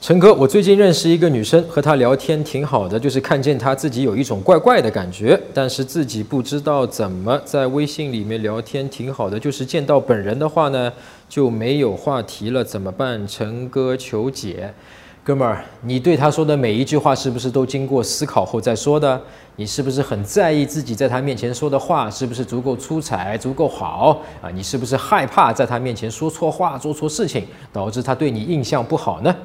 陈哥，我最近认识一个女生，和她聊天挺好的，就是看见她自己有一种怪怪的感觉，但是自己不知道怎么在微信里面聊天挺好的，就是见到本人的话呢就没有话题了，怎么办？陈哥求解。哥们儿，你对她说的每一句话是不是都经过思考后再说的？你是不是很在意自己在她面前说的话是不是足够出彩、足够好啊？你是不是害怕在她面前说错话、做错事情，导致她对你印象不好呢？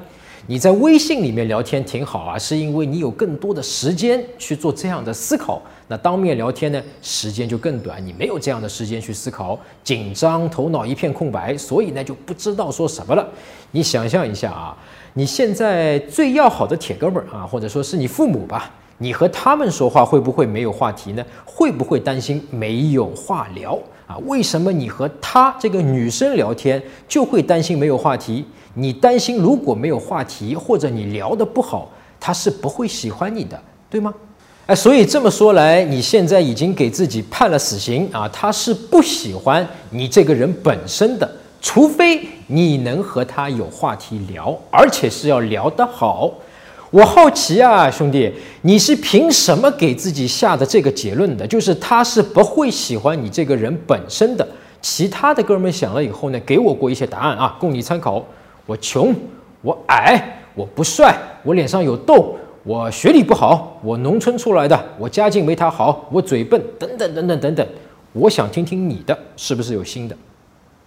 你在微信里面聊天挺好啊，是因为你有更多的时间去做这样的思考。那当面聊天呢，时间就更短，你没有这样的时间去思考，紧张，头脑一片空白，所以呢就不知道说什么了。你想象一下啊，你现在最要好的铁哥们儿啊，或者说是你父母吧，你和他们说话会不会没有话题呢？会不会担心没有话聊啊？为什么你和她这个女生聊天就会担心没有话题？你担心如果没有话题，或者你聊得不好，他是不会喜欢你的，对吗？哎，所以这么说来，你现在已经给自己判了死刑啊！他是不喜欢你这个人本身的，除非你能和他有话题聊，而且是要聊得好。我好奇啊，兄弟，你是凭什么给自己下的这个结论的？就是他是不会喜欢你这个人本身的。其他的哥们想了以后呢，给我过一些答案啊，供你参考。我穷，我矮，我不帅，我脸上有痘，我学历不好，我农村出来的，我家境没他好，我嘴笨，等等等等等等。我想听听你的，是不是有新的？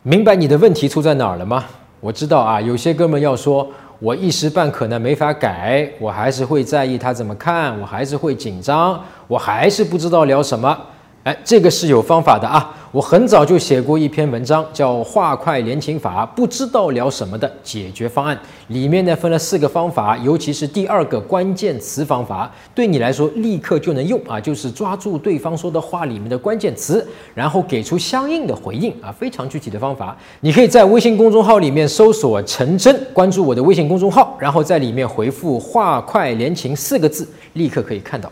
明白你的问题出在哪儿了吗？我知道啊，有些哥们要说，我一时半刻呢没法改，我还是会在意他怎么看，我还是会紧张，我还是不知道聊什么。哎，这个是有方法的啊！我很早就写过一篇文章，叫《话快连情法》，不知道聊什么的解决方案。里面呢分了四个方法，尤其是第二个关键词方法，对你来说立刻就能用啊！就是抓住对方说的话里面的关键词，然后给出相应的回应啊！非常具体的方法，你可以在微信公众号里面搜索“陈真”，关注我的微信公众号，然后在里面回复“话快连情”四个字，立刻可以看到。